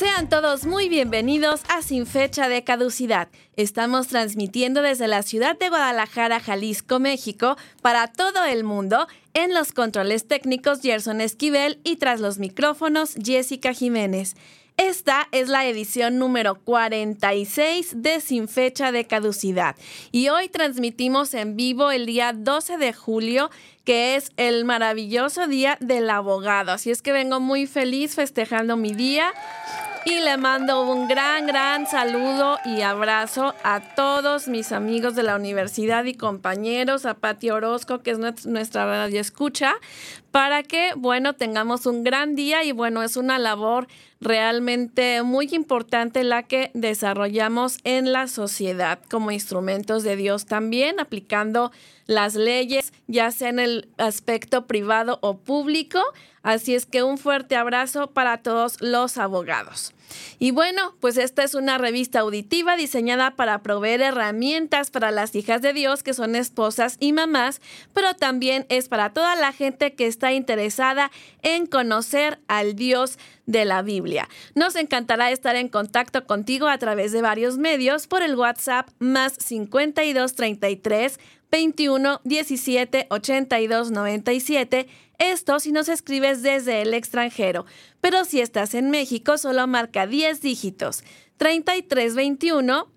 Sean todos muy bienvenidos a Sin Fecha de Caducidad. Estamos transmitiendo desde la ciudad de Guadalajara, Jalisco, México, para todo el mundo. En los controles técnicos, Gerson Esquivel y tras los micrófonos, Jessica Jiménez. Esta es la edición número 46 de Sin Fecha de Caducidad. Y hoy transmitimos en vivo el día 12 de julio, que es el maravilloso día del abogado. Así es que vengo muy feliz festejando mi día y le mando un gran, gran saludo y abrazo a todos mis amigos de la universidad y compañeros, a Pati Orozco, que es nuestra radio escucha, para que, bueno, tengamos un gran día y bueno, es una labor realmente muy importante la que desarrollamos en la sociedad como instrumentos de Dios también, aplicando las leyes, ya sea en el aspecto privado o público. Así es que un fuerte abrazo para todos los abogados. Y bueno, pues esta es una revista auditiva diseñada para proveer herramientas para las hijas de Dios que son esposas y mamás, pero también es para toda la gente que está interesada en conocer al Dios de la Biblia. Nos encantará estar en contacto contigo a través de varios medios por el WhatsApp más 5233 21 17 82 97. Esto si nos escribes desde el extranjero. Pero si estás en México, solo marca 10 dígitos. 33 21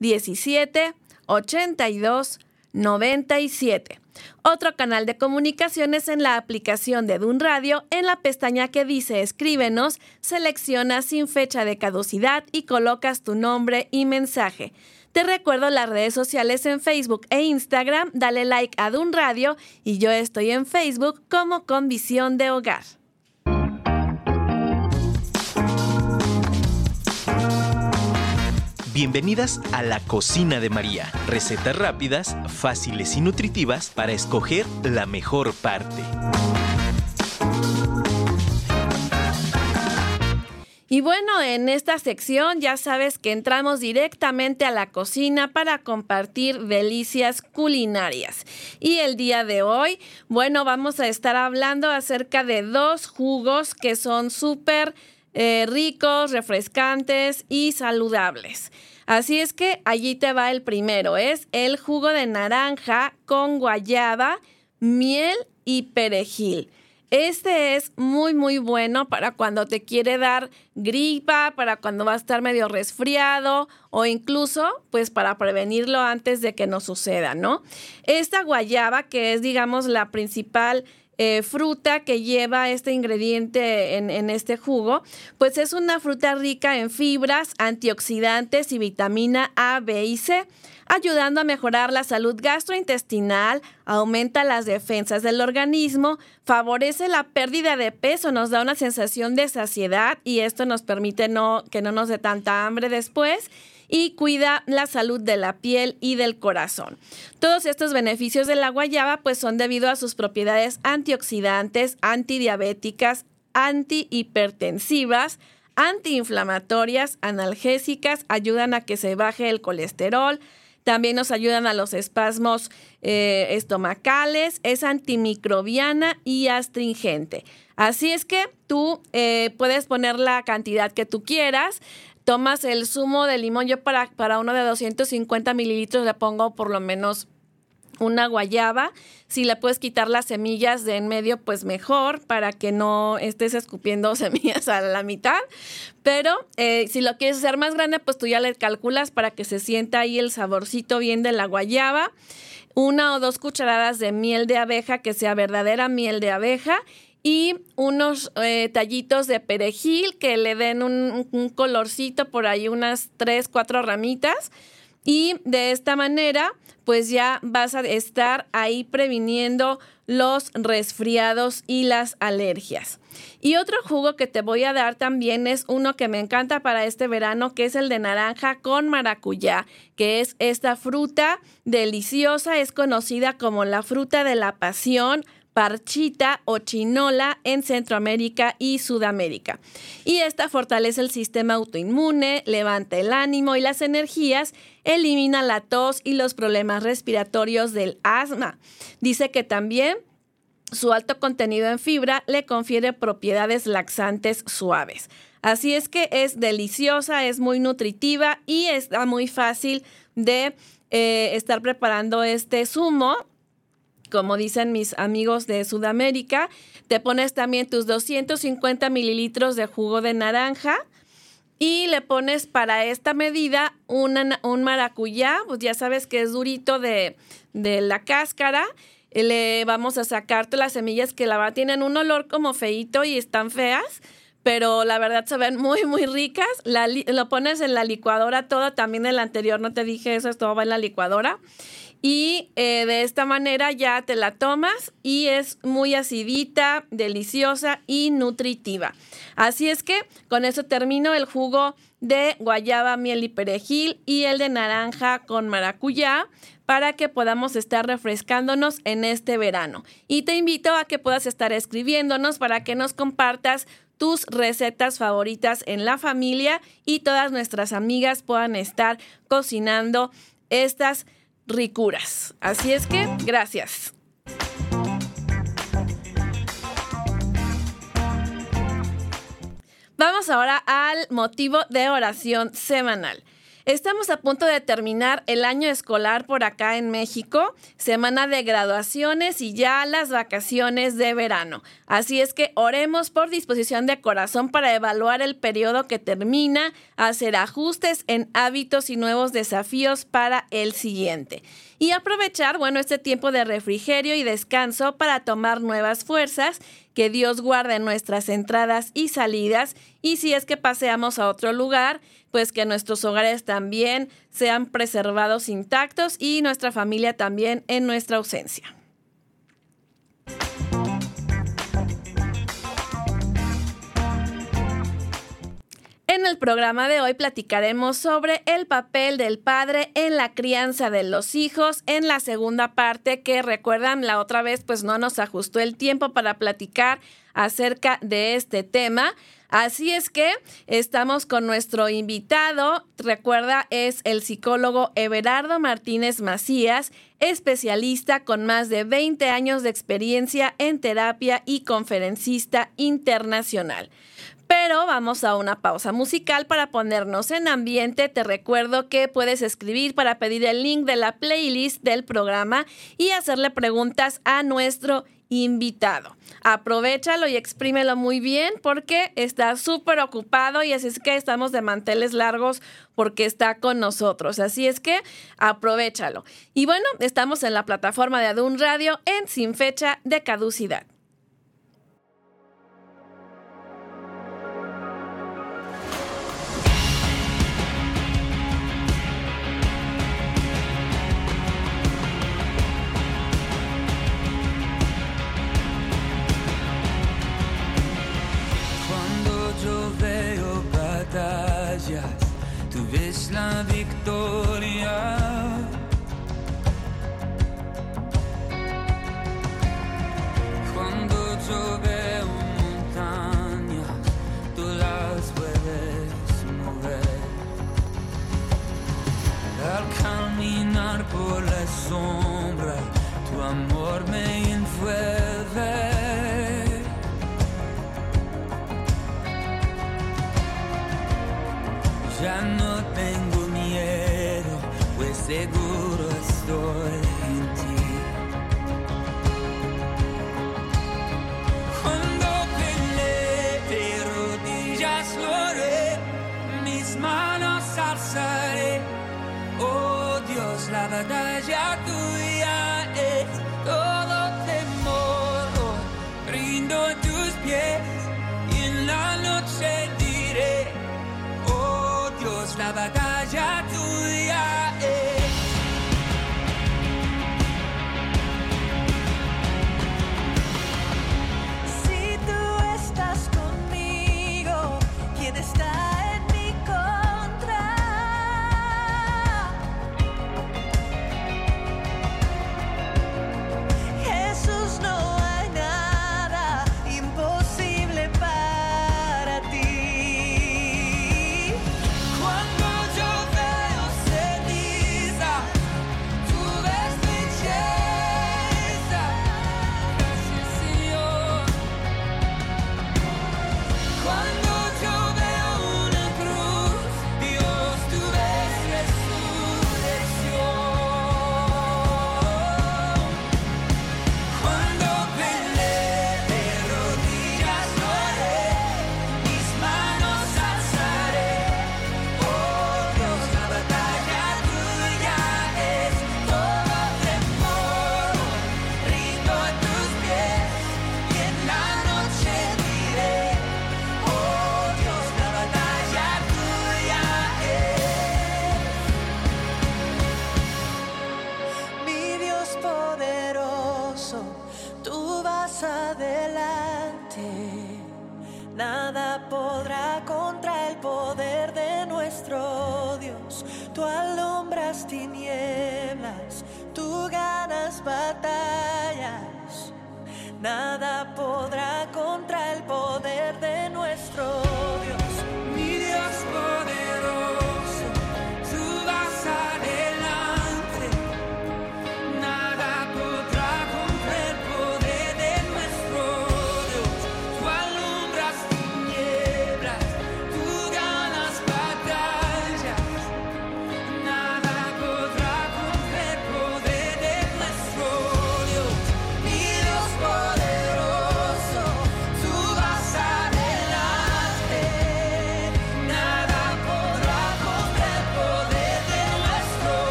17 82 97. Otro canal de comunicaciones en la aplicación de Dun Radio, en la pestaña que dice Escríbenos, seleccionas sin fecha de caducidad y colocas tu nombre y mensaje. Te recuerdo las redes sociales en Facebook e Instagram, dale like a Dun Radio y yo estoy en Facebook como Con Visión de Hogar. Bienvenidas a la cocina de María. Recetas rápidas, fáciles y nutritivas para escoger la mejor parte. Y bueno, en esta sección ya sabes que entramos directamente a la cocina para compartir delicias culinarias. Y el día de hoy, bueno, vamos a estar hablando acerca de dos jugos que son súper eh, ricos, refrescantes y saludables. Así es que allí te va el primero. Es el jugo de naranja con guayaba, miel y perejil. Este es muy, muy bueno para cuando te quiere dar gripa, para cuando va a estar medio resfriado o incluso pues para prevenirlo antes de que nos suceda, ¿no? Esta guayaba, que es digamos la principal eh, fruta que lleva este ingrediente en, en, este jugo, pues es una fruta rica en fibras, antioxidantes y vitamina A, B y C ayudando a mejorar la salud gastrointestinal, aumenta las defensas del organismo, favorece la pérdida de peso, nos da una sensación de saciedad y esto nos permite que no nos dé tanta hambre después y cuida la salud de la piel y del corazón. Todos estos beneficios de la guayaba pues son debido a sus propiedades antioxidantes, antidiabéticas, antihipertensivas, antiinflamatorias, analgésicas, ayudan a que se baje el colesterol, también nos ayudan a los espasmos eh, estomacales, es antimicrobiana y astringente. Así es que tú eh, puedes poner la cantidad que tú quieras. Tomas el zumo de limón, yo para, para uno de 250 mililitros le pongo por lo menos una guayaba. Si le puedes quitar las semillas de en medio, pues mejor para que no estés escupiendo semillas a la mitad. Pero eh, si lo quieres hacer más grande, pues tú ya le calculas para que se sienta ahí el saborcito bien de la guayaba. Una o dos cucharadas de miel de abeja, que sea verdadera miel de abeja. Y unos eh, tallitos de perejil que le den un, un colorcito por ahí, unas tres, cuatro ramitas Y de esta manera, pues ya vas a estar ahí previniendo los resfriados y las alergias. Y otro jugo que te voy a dar también es uno que me encanta para este verano, que es el de naranja con maracuyá, que es esta fruta deliciosa, es conocida como la fruta de la pasión parchita o chinola en Centroamérica y Sudamérica. Y esta fortalece el sistema autoinmune, levanta el ánimo y las energías, elimina la tos y los problemas respiratorios del asma. Dice que también su alto contenido en fibra le confiere propiedades laxantes suaves. Así es que es deliciosa, es muy nutritiva y está muy fácil de eh, estar preparando este zumo como dicen mis amigos de Sudamérica, te pones también tus 250 mililitros de jugo de naranja y le pones para esta medida un maracuyá, pues ya sabes que es durito de, la cáscara. Le vamos a sacar todas las semillas que la verdad tienen un olor como feito y están feas, pero la verdad se ven muy, muy ricas. lo pones en la licuadora todo, también el anterior no te dije eso, todo va en la licuadora y eh, de esta manera ya te la tomas y es muy acidita, deliciosa y nutritiva. Así es que con eso termino el jugo de guayaba, miel y perejil y el de naranja con maracuyá para que podamos estar refrescándonos en este verano. Y te invito a que puedas estar escribiéndonos para que nos compartas tus recetas favoritas en la familia y todas nuestras amigas puedan estar cocinando estas ricuras. Así es que, gracias. Vamos ahora al motivo de oración semanal. Estamos a punto de terminar el año escolar por acá en México, semana de graduaciones y ya las vacaciones de verano. Así es que oremos por disposición de corazón para evaluar el periodo que termina, hacer ajustes en hábitos y nuevos desafíos para el siguiente y aprovechar, bueno, este tiempo de refrigerio y descanso para tomar nuevas fuerzas, que Dios guarde nuestras entradas y salidas y si es que paseamos a otro lugar, pues que nuestros hogares también sean preservados intactos y nuestra familia también en nuestra ausencia. En el programa de hoy platicaremos sobre el papel del padre en la crianza de los hijos en la segunda parte que recuerdan la otra vez pues no nos ajustó el tiempo para platicar acerca de este tema. Así es que estamos con nuestro invitado, recuerda, es el psicólogo Everardo Martínez Macías, especialista con más de 20 años de experiencia en terapia y conferencista internacional. Pero vamos a una pausa musical para ponernos en ambiente. Te recuerdo que puedes escribir para pedir el link de la playlist del programa y hacerle preguntas a nuestro invitado. Aprovechalo y exprímelo muy bien porque está súper ocupado y así es que estamos de manteles largos porque está con nosotros. Así es que aprovechalo. Y bueno, estamos en la plataforma de Adun Radio en Sin Fecha de Caducidad. La victoria. Cuando llueve montañas, tú las puedes mover. Al caminar por la sombra, tu amor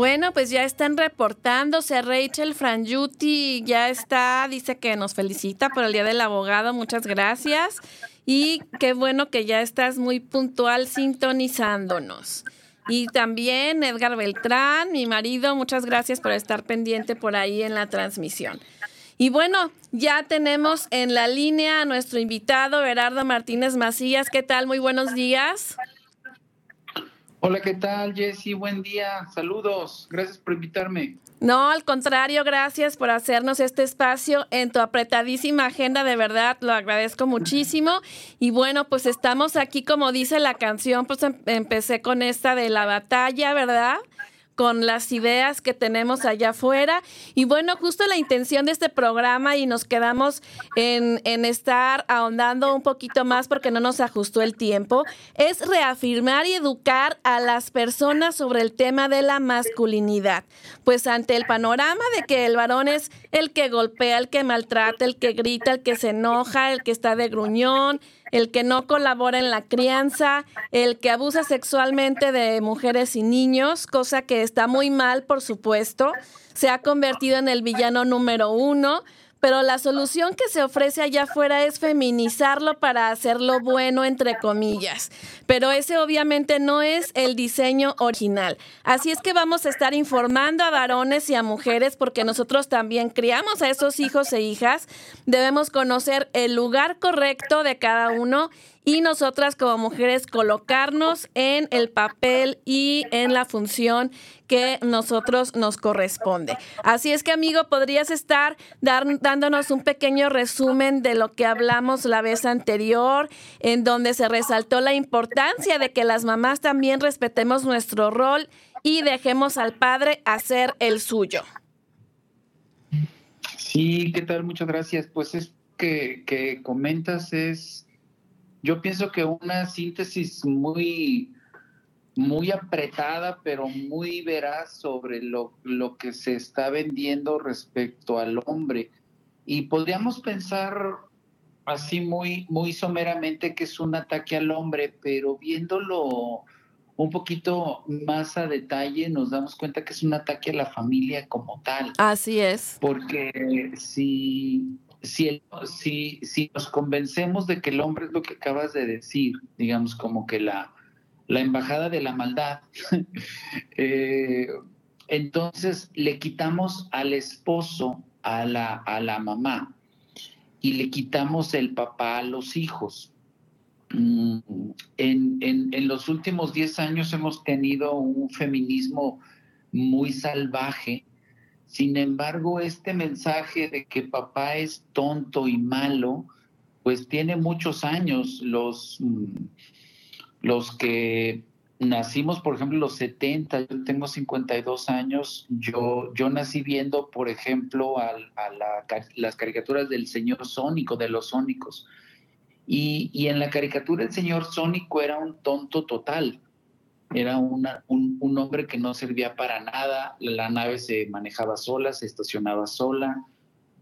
Bueno, pues ya están reportándose. Rachel Frangiuti ya está, dice que nos felicita por el Día del Abogado. Muchas gracias. Y qué bueno que ya estás muy puntual sintonizándonos. Y también Edgar Beltrán, mi marido, muchas gracias por estar pendiente por ahí en la transmisión. Y bueno, ya tenemos en la línea a nuestro invitado, Gerardo Martínez Macías. ¿Qué tal? Muy buenos días. Hola, ¿qué tal, Jessy? Buen día. Saludos. Gracias por invitarme. No, al contrario, gracias por hacernos este espacio en tu apretadísima agenda, de verdad, lo agradezco muchísimo. Y bueno, pues estamos aquí, como dice la canción, pues em- empecé con esta de la batalla, ¿verdad? Con las ideas que tenemos allá afuera. Y bueno, justo la intención de este programa y nos quedamos en, en estar ahondando un poquito más porque no nos ajustó el tiempo, es reafirmar y educar a las personas sobre el tema de la masculinidad. Pues ante el panorama de que el varón es el que golpea, el que maltrata, el que grita, el que se enoja, el que está de gruñón, el que no colabora en la crianza, el que abusa sexualmente de mujeres y niños, cosa que está muy mal, por supuesto, se ha convertido en el villano número uno. Pero la solución que se ofrece allá afuera es feminizarlo para hacerlo bueno, entre comillas. Pero ese obviamente no es el diseño original. Así es que vamos a estar informando a varones y a mujeres porque nosotros también criamos a esos hijos e hijas. Debemos conocer el lugar correcto de cada uno y nosotras como mujeres colocarnos en el papel y en la función que nosotros nos corresponde. Así es que, amigo, podrías estar dar, dándonos un pequeño resumen de lo que hablamos la vez anterior, en donde se resaltó la importancia de que las mamás también respetemos nuestro rol y dejemos al padre hacer el suyo. Sí, ¿qué tal? Muchas gracias. Pues es que, que comentas es, yo pienso que una síntesis muy, muy apretada, pero muy veraz sobre lo, lo que se está vendiendo respecto al hombre. Y podríamos pensar así muy, muy someramente que es un ataque al hombre, pero viéndolo un poquito más a detalle nos damos cuenta que es un ataque a la familia como tal. Así es. Porque si, si, el- si, si nos convencemos de que el hombre es lo que acabas de decir, digamos como que la, la embajada de la maldad, eh, entonces le quitamos al esposo a la, a la mamá y le quitamos el papá a los hijos. Mm, En, en, en los últimos 10 años hemos tenido un feminismo muy salvaje, Sin embargo, este mensaje de que papá es tonto y malo, pues tiene muchos años. Los, mm, los que nacimos, por ejemplo, los 70, yo tengo 52 años, yo, yo nací viendo, por ejemplo, a, las caricaturas del señor Sónico, de los Sónicos. Y, y, en la caricatura el señor Sónico era un tonto total era una, un, un, hombre que no servía para nada, la nave se manejaba sola, se estacionaba sola,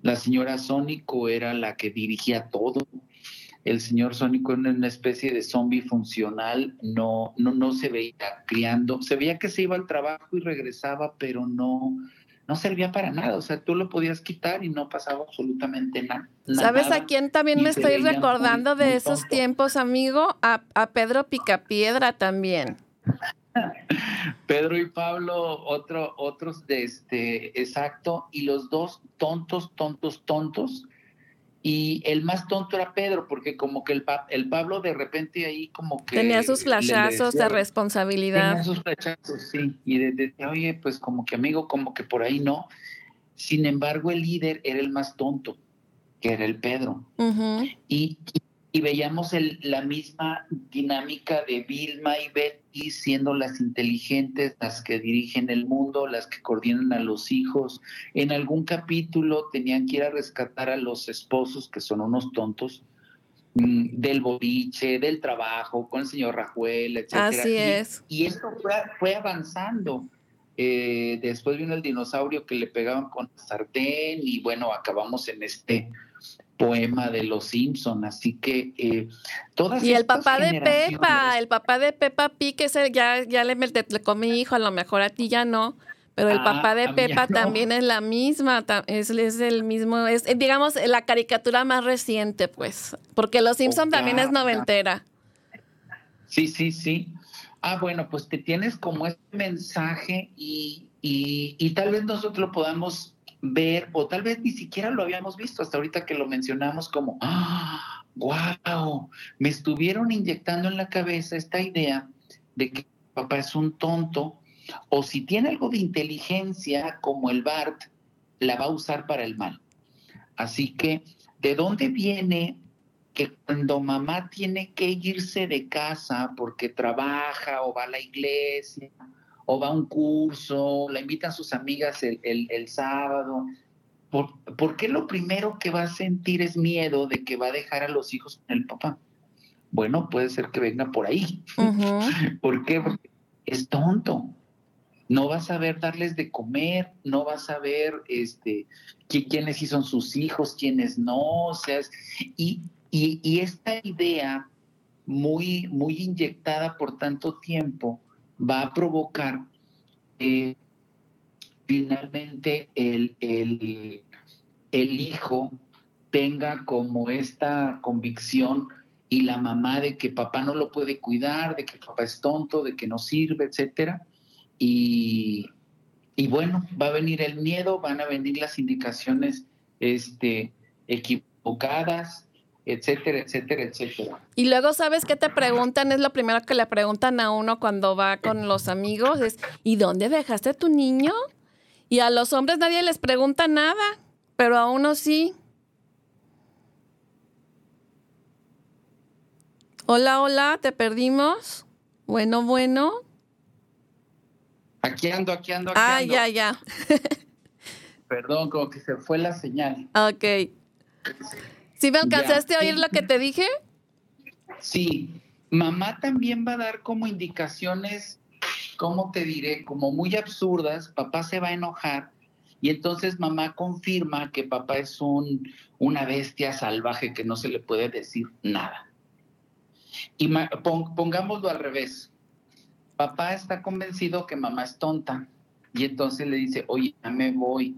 la señora Sónico era la que dirigía todo, el señor Sónico era una especie de zombie funcional, no, no, no se veía criando, se veía que se iba al trabajo y regresaba, pero no, no servía para nada, o sea, tú lo podías quitar y no pasaba absolutamente nada. ¿Sabes a quién también me estoy recordando de esos tiempos, amigo? A, a Pedro Picapiedra también. Pedro y Pablo, otro, otros de este, exacto, y los dos tontos, tontos, tontos. Y el más tonto era Pedro, porque como que el, el Pablo de repente ahí como que... Tenía sus flashazos de responsabilidad. Tenía sus flashazos, sí. Y de, oye, pues como que amigo, como que por ahí no. Sin embargo, el líder era el más tonto, que era el Pedro. y, y veíamos el, la misma dinámica de Vilma y Betty siendo las inteligentes, las que dirigen el mundo, las que coordinan a los hijos. En algún capítulo tenían que ir a rescatar a los esposos, que son unos tontos, mm, del boliche, del trabajo, con el señor Rajuel, etc. Así es. Y, esto fue, avanzando. Eh, después vino el dinosaurio que le pegaban con sartén y bueno, acabamos en este poema de los Simpson, así que eh, todas y el papá de Pepa, el papá de Pepa Pig, ese ya ya le, le con mi hijo, a lo mejor a ti ya no, pero el ah, papá de Pepa también es la misma, es, es, el mismo, es digamos la caricatura más reciente, pues, porque los Simpson también es noventera. Sí, sí, sí. Ah, bueno, pues te tienes como ese mensaje y, y, y tal vez nosotros lo podamos ver, o tal vez ni siquiera lo habíamos visto hasta ahorita que lo mencionamos como, ¡ah! ¡Wow! Me estuvieron inyectando en la cabeza esta idea de que papá es un tonto, o si tiene algo de inteligencia como el Bart, la va a usar para el mal. Así que, ¿de dónde viene que cuando mamá tiene que irse de casa porque trabaja o va a la iglesia o va a un curso, la invitan sus amigas el, el, sábado. ¿Por, qué lo primero que va a sentir es miedo de que va a dejar a los hijos con el papá? Bueno, puede ser que venga por ahí. ¿Por qué? Porque es tonto. No va a saber darles de comer, no va a saber este, quiénes sí son sus hijos, quiénes no. O sea, y, y, y esta idea muy, muy inyectada por tanto tiempo, va a provocar que finalmente el, el, el hijo tenga como esta convicción y la mamá de que papá no lo puede cuidar, de que papá es tonto, de que no sirve, etcétera. Y, y bueno, va a venir el miedo, van a venir las indicaciones este, equivocadas, etcétera, etcétera, etcétera. Y luego, ¿sabes qué te preguntan? Es lo primero que le preguntan a uno cuando va con los amigos, es, ¿y dónde dejaste a tu niño? Y a los hombres nadie les pregunta nada, pero a uno sí. Hola, hola, te perdimos. Bueno, bueno. Aquí ando, aquí ando, aquí ah, ya, ya. Perdón, como que se fue la señal. Ok. ¿Sí me alcanzaste a oír lo que te dije? Sí, mamá también va a dar como indicaciones, ¿cómo te diré? Como muy absurdas, papá se va a enojar y entonces mamá confirma que papá es un, una bestia salvaje que no se le puede decir nada. Y pongámoslo al revés. Papá está convencido que mamá es tonta y entonces le dice, oye, ya me voy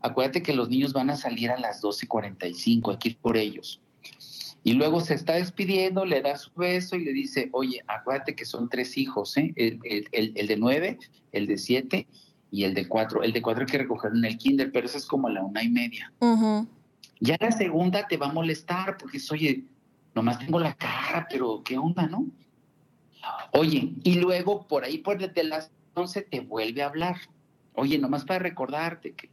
acuérdate que los niños van a salir a las 12.45, hay que ir por ellos. Y luego se está despidiendo, le da su beso y le dice, oye, acuérdate que son tres hijos, ¿eh? el, de nueve, el de siete y el de cuatro. El de cuatro hay que recogerlo en el kinder, pero eso es como a la una y media. Ya la segunda te va a molestar porque es, oye, nomás tengo la cara, pero ¿qué onda, no? Oye, y luego por ahí, por desde las 11 te vuelve a hablar. Oye, nomás para recordarte que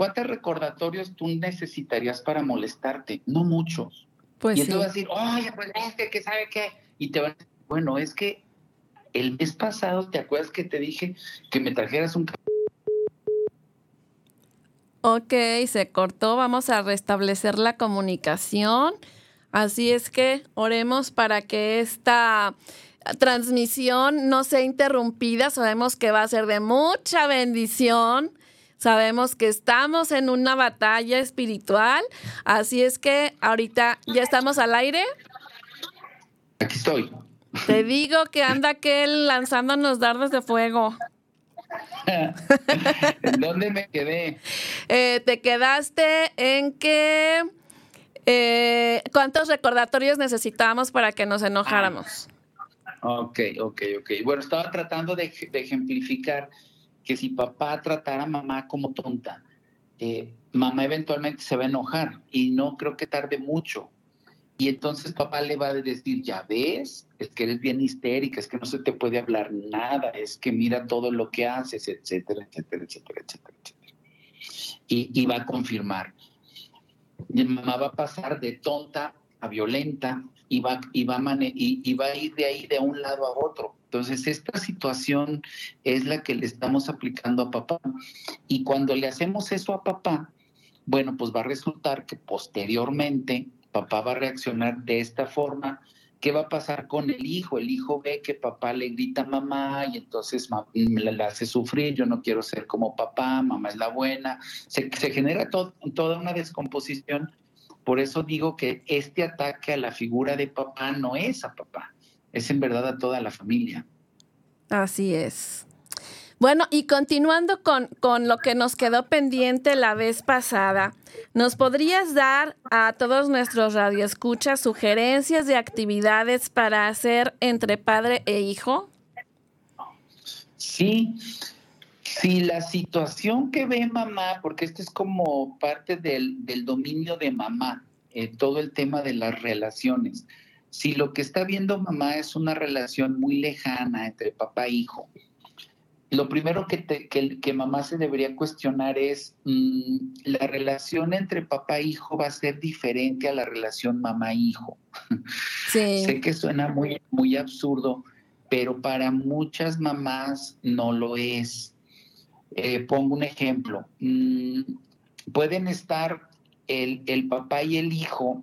¿cuántos recordatorios tú necesitarías para molestarte? No muchos. Pues y sí. entonces vas a decir, oye, pues es que, que sabe qué. Y te van a decir, bueno, es que el mes pasado, ¿te acuerdas que te dije que me trajeras un... Ok, se cortó. Vamos a restablecer la comunicación. Así es que oremos para que esta transmisión no sea interrumpida. Sabemos que va a ser de mucha bendición. Sabemos que estamos en una batalla espiritual. Así es que ahorita ya estamos al aire. Aquí estoy. Te digo que anda aquel lanzándonos dardos de fuego. ¿En dónde me quedé? Eh, te quedaste en que... eh, ¿Cuántos recordatorios necesitamos para que nos enojáramos? Ok, ok, ok. Bueno, estaba tratando de ejemplificar que si papá tratara a mamá como tonta, eh, mamá eventualmente se va a enojar y no creo que tarde mucho. Y entonces papá le va a decir, ya ves, es que eres bien histérica, es que no se te puede hablar nada, es que mira todo lo que haces, etcétera, etcétera, etcétera, etcétera, etcétera. Y, va a confirmar. Mamá va a pasar de tonta a violenta y va, y, va a y, y va a ir de ahí de un lado a otro. Entonces, esta situación es la que le estamos aplicando a papá. Y cuando le hacemos eso a papá, bueno, pues va a resultar que posteriormente papá va a reaccionar de esta forma. ¿Qué va a pasar con el hijo? El hijo ve que papá le grita mamá y entonces ma- la, hace sufrir, yo no quiero ser como papá, mamá es la buena. Se, se genera to- toda una descomposición. Por eso digo que este ataque a la figura de papá no es a papá, es en verdad a toda la familia. Así es. Bueno, y continuando con, con lo que nos quedó pendiente la vez pasada, ¿nos podrías dar a todos nuestros radioescuchas sugerencias de actividades para hacer entre padre e hijo? Sí, si la situación que ve mamá, porque esto es como parte del, del dominio de mamá, eh, todo el tema de las relaciones, si lo que está viendo mamá es una relación muy lejana entre papá e hijo, lo primero que, te- que, que mamá se debería cuestionar es, mm, la relación entre papá e hijo va a ser diferente a la relación mamá-hijo. Sí. Sé que suena muy, muy absurdo, pero para muchas mamás no lo es. Eh, pongo un ejemplo. Mm, pueden estar el, el papá y el hijo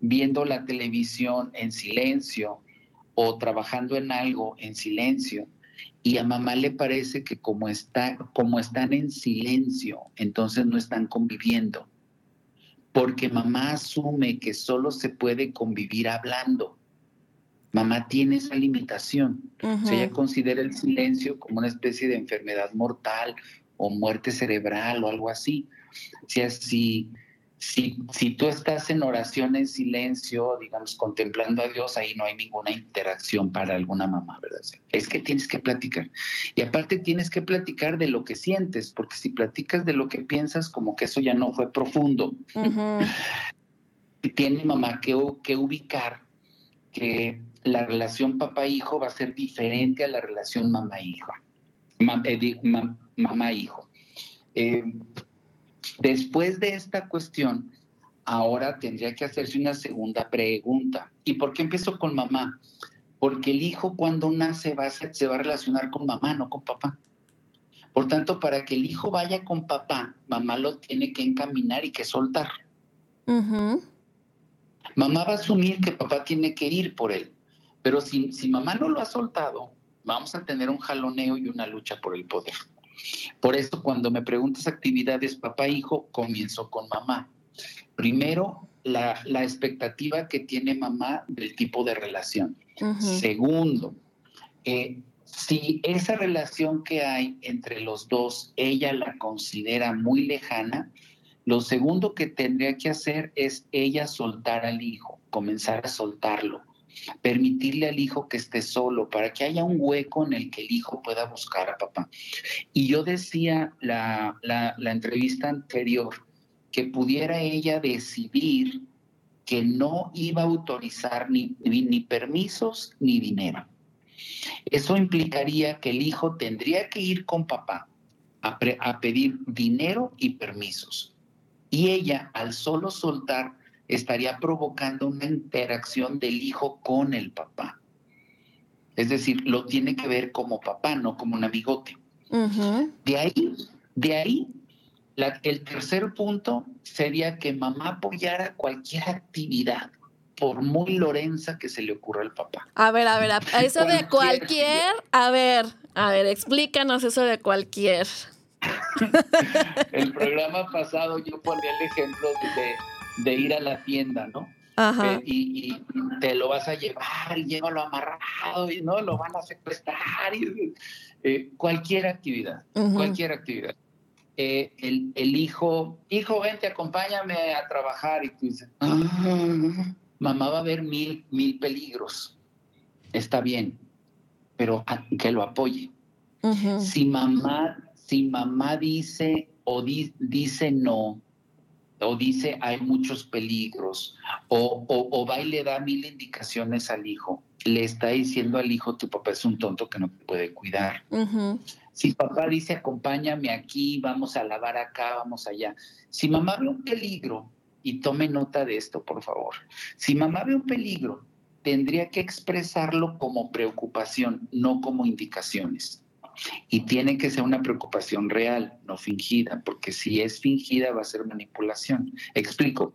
viendo la televisión en silencio o trabajando en algo en silencio y a mamá le parece que como, está, como están en silencio, entonces no están conviviendo porque mamá asume que solo se puede convivir hablando. Mamá tiene esa limitación. O sea, ella considera el silencio como una especie de enfermedad mortal o muerte cerebral o algo así. O sea, si, si, si tú estás en oración en silencio, digamos, contemplando a Dios, ahí no hay ninguna interacción para alguna mamá, ¿verdad? Es que tienes que platicar. Y aparte tienes que platicar de lo que sientes, porque si platicas de lo que piensas, como que eso ya no fue profundo tiene mamá que, que ubicar que la relación papá-hijo va a ser diferente a la relación mamá-hijo. Ma- eh, di- ma- mamá-hijo. Eh, después de esta cuestión, ahora tendría que hacerse una segunda pregunta. ¿Y por qué empiezo con mamá? Porque el hijo cuando nace va a ser- se va a relacionar con mamá, no con papá. Por tanto, para que el hijo vaya con papá, mamá lo tiene que encaminar y que soltar. Mamá va a asumir que papá tiene que ir por él, pero si, si mamá no lo ha soltado, vamos a tener un jaloneo y una lucha por el poder. Por eso cuando me preguntas actividades papá-hijo, comienzo con mamá. Primero, la, la expectativa que tiene mamá del tipo de relación. Segundo, eh, si esa relación que hay entre los dos, ella la considera muy lejana, lo segundo que tendría que hacer es ella soltar al hijo, comenzar a soltarlo, permitirle al hijo que esté solo para que haya un hueco en el que el hijo pueda buscar a papá. Y yo decía la, la, entrevista anterior que pudiera ella decidir que no iba a autorizar ni, ni, ni permisos ni dinero. Eso implicaría que el hijo tendría que ir con papá a, pre- a pedir dinero y permisos. Y ella, al solo soltar, estaría provocando una interacción del hijo con el papá. Es decir, lo tiene que ver como papá, no como un amigote. De ahí, de ahí, la- el tercer punto sería que mamá apoyara cualquier actividad, por muy lorenza que se le ocurra al papá. A ver, a ver, a- a eso de cualquier, a ver, a ver, explícanos eso de cualquier. El programa pasado yo ponía el ejemplo de, de ir a la tienda, ¿no? Ajá. Eh, y, y te lo vas a llevar y llévalo amarrado y no lo van a secuestrar. y- eh, cualquier actividad, cualquier actividad. Eh, el, el hijo, hijo, vente, acompáñame a trabajar. Y tú dices, "Ah, mamá va a ver mil, mil peligros. Está bien, pero que lo apoye. Si mamá, si mamá dice o di- dice no, o dice hay muchos peligros, o, o- o va y le da mil indicaciones al hijo, le está diciendo al hijo, tu papá es un tonto que no te puede cuidar. Si papá dice, acompáñame aquí, vamos a lavar acá, vamos allá. Si mamá ve un peligro, y tome nota de esto, por favor. Si mamá ve un peligro, tendría que expresarlo como preocupación, no como indicaciones. Y tiene que ser una preocupación real, no fingida, porque si es fingida va a ser manipulación. Explico.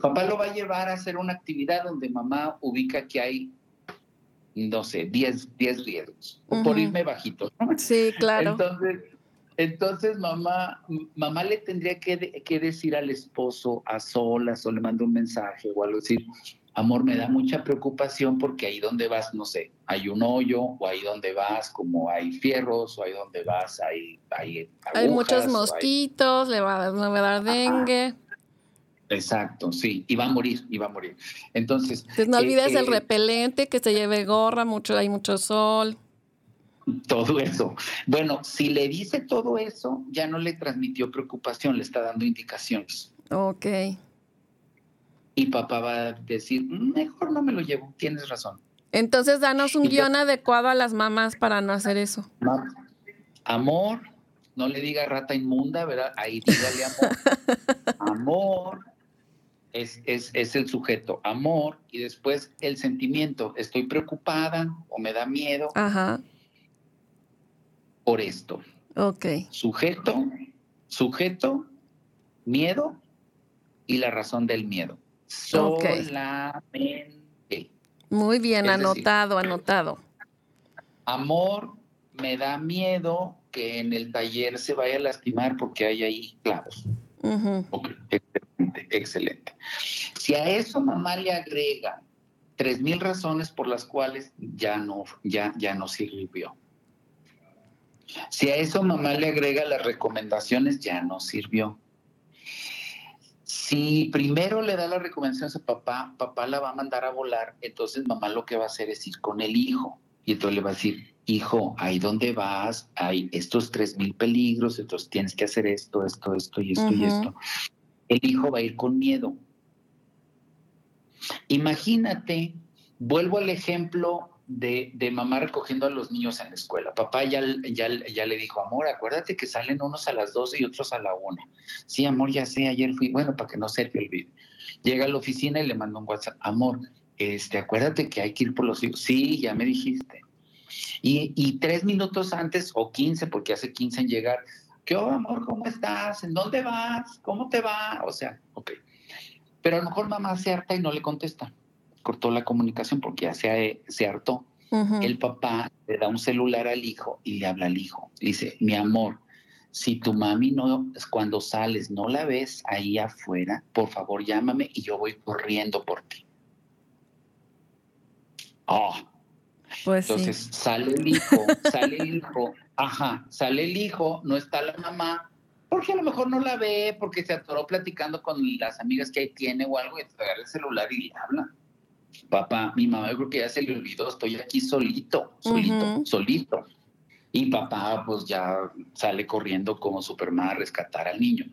Papá lo va a llevar a hacer una actividad donde mamá ubica que hay, no sé, 10, 10 riesgos, o por irme bajito. ¿no? Sí, claro. Entonces, entonces mamá, mamá le tendría que, de- que decir al esposo a solas o le manda un mensaje o algo decir, amor, me da mucha preocupación porque ahí donde vas, no sé, hay un hoyo o ahí donde vas, como hay fierros o ahí donde vas, hay, hay, Hay muchos hay- mosquitos, le va, a- le va a dar dengue. Exacto, sí, y va a morir, y va a morir. Entonces, Entonces no eh, olvides el eh, repelente, que se lleve gorra, mucho, hay mucho sol. todo eso. Bueno, si le dice todo eso, ya no le transmitió preocupación, le está dando indicaciones. Ok. Y papá va a decir, "Mm, mejor no me lo llevo, tienes razón. Entonces danos un Y yo- guion adecuado a las mamás para no hacer eso. Amor, no le diga rata inmunda, ¿verdad? Ahí dígale amor. amor es, es, es el sujeto, amor, y después el sentimiento, estoy preocupada o me da miedo Ajá. por esto. Ok. Sujeto, sujeto, miedo y la razón del miedo. Solamente. Muy bien, Es decir- anotado, anotado. Amor, me da miedo que en el taller se vaya a lastimar porque hay ahí clavos. Ujú. Ok, excelente, excelente. Si a eso mamá le agrega tres mil razones por las cuales ya no, ya, ya no sirvió. Si a eso mamá le agrega las recomendaciones, ya no sirvió. Si primero le da las recomendaciones a papá, papá la va a mandar a volar, entonces mamá lo que va a hacer es ir con el hijo. Y entonces le va a decir, hijo, ahí donde vas, hay estos tres mil peligros, entonces tienes que hacer esto, esto, esto y esto y esto. El hijo va a ir con miedo. Imagínate, vuelvo al ejemplo de, de mamá recogiendo a los niños en la escuela. Papá ya, ya, ya le dijo, amor, acuérdate que salen unos a las 12 y otros a la 1. Sí, amor, ya sé, ayer fui, bueno, para que no se te olvide. Llega a la oficina y le manda un WhatsApp, amor, este, acuérdate que hay que ir por los hijos. Sí, ya me dijiste. Y, y tres minutos antes, o 15, porque hace 15 en llegar, ¿qué onda, amor? ¿Cómo estás? ¿En dónde vas? ¿Cómo te va? O sea, ok. Pero a lo mejor mamá se harta y no le contesta. Cortó la comunicación porque ya se, se hartó. El papá le da un celular al hijo y le habla al hijo. Le dice, mi amor, si tu mami no, cuando sales no la ves ahí afuera, por favor llámame y yo voy corriendo por ti. Oh, Pues sí. entonces sale el hijo, sale el hijo, ajá, sale el hijo, no está la mamá, porque a lo mejor no la ve, porque se atoró platicando con las amigas que ahí tiene o algo, y te agarra el celular y le habla. Papá, mi mamá yo creo que ya se le olvidó, estoy aquí solito, solito, solito. y papá pues ya sale corriendo como Superman a rescatar al niño.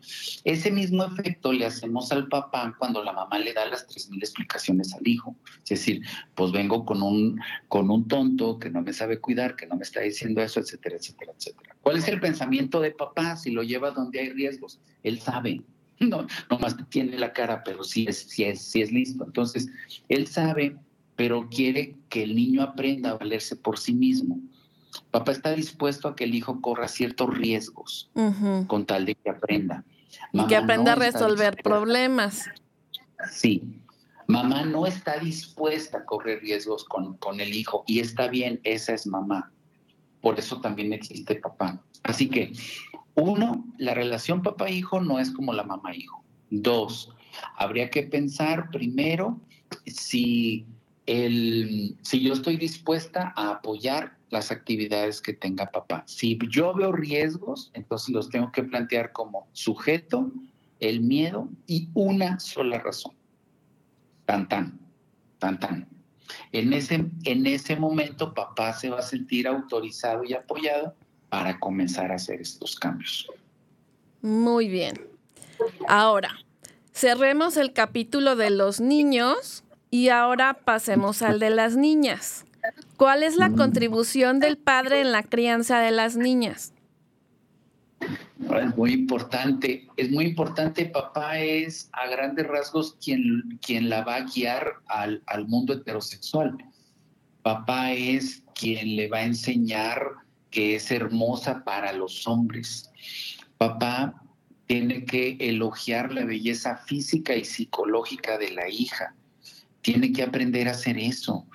Ese mismo efecto le hacemos al papá cuando la mamá le da las 3.000 explicaciones al hijo. Es decir, pues vengo con un, con un tonto que no me sabe cuidar, que no me está diciendo eso, etcétera, etcétera, etcétera. ¿Cuál es el pensamiento de papá si lo lleva donde hay riesgos? Él sabe. No, más tiene la cara, pero sí es, sí es, sí es listo. Entonces, él sabe, pero quiere que el niño aprenda a valerse por sí mismo Papá está dispuesto a que el hijo corra ciertos riesgos con tal de que aprenda. y que aprenda a resolver problemas. Sí. Mamá no está dispuesta a correr riesgos con, con el hijo y está bien, esa es mamá. Por eso también existe papá. Así que, uno, la relación papá-hijo no es como la mamá-hijo. Dos, habría que pensar primero si, el, si yo estoy dispuesta a apoyar las actividades que tenga papá. Si yo veo riesgos, entonces los tengo que plantear como sujeto, el miedo y una sola razón. Tan tan, tan tan. En ese, en ese momento papá se va a sentir autorizado y apoyado para comenzar a hacer estos cambios. Muy bien. Ahora, cerremos el capítulo de los niños y ahora pasemos al de las niñas. ¿Cuál es la mm. contribución del padre en la crianza de las niñas? Es muy importante, es muy importante. Papá es a grandes rasgos quien, quien la va a guiar al, al mundo heterosexual. Papá es quien le va a enseñar que es hermosa para los hombres. Papá tiene que elogiar la belleza física y psicológica de la hija. Tiene que aprender a hacer eso.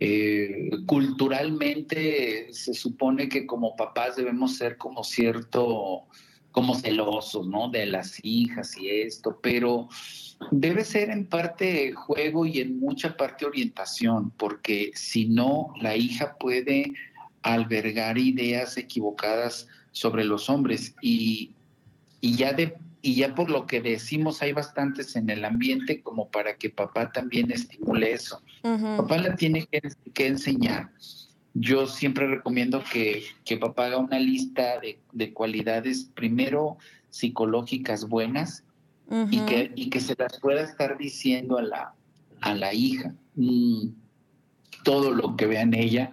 Eh, culturalmente se supone que como papás debemos ser como cierto, como celosos, ¿no? De las hijas y esto, pero debe ser en parte juego y en mucha parte orientación, porque si no, la hija puede albergar ideas equivocadas sobre los hombres y, y ya de y ya por lo que decimos hay bastantes en el ambiente como para que papá también estimule eso. Papá la tiene que, enseñar. Yo siempre recomiendo que, papá haga una lista de, cualidades, primero psicológicas buenas, y, que, y que se las pueda estar diciendo a la, a la hija. Mm, todo lo que vea en ella